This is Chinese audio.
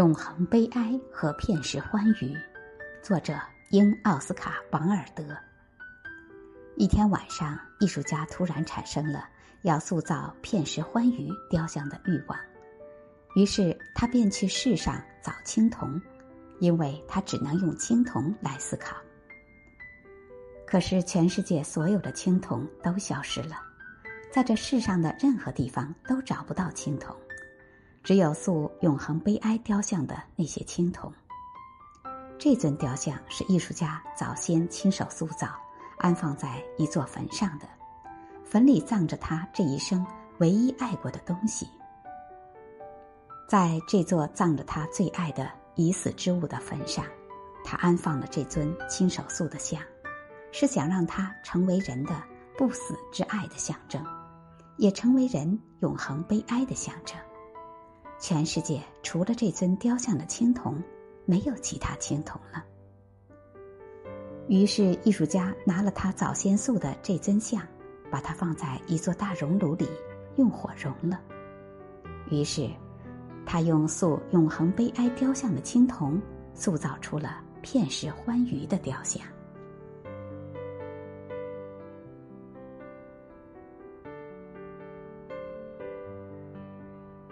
永恒悲哀和片时欢愉，作者英·奥斯卡·王尔德。一天晚上，艺术家突然产生了要塑造片时欢愉雕像的欲望，于是他便去世上找青铜，因为他只能用青铜来思考。可是，全世界所有的青铜都消失了，在这世上的任何地方都找不到青铜。只有塑永恒悲哀雕像的那些青铜。这尊雕像是艺术家早先亲手塑造，安放在一座坟上的，坟里葬着他这一生唯一爱过的东西。在这座葬着他最爱的已死之物的坟上，他安放了这尊亲手塑的像，是想让它成为人的不死之爱的象征，也成为人永恒悲哀的象征。全世界除了这尊雕像的青铜，没有其他青铜了。于是，艺术家拿了他早先塑的这尊像，把它放在一座大熔炉里，用火熔了。于是，他用塑永恒悲哀雕像的青铜，塑造出了片时欢愉的雕像。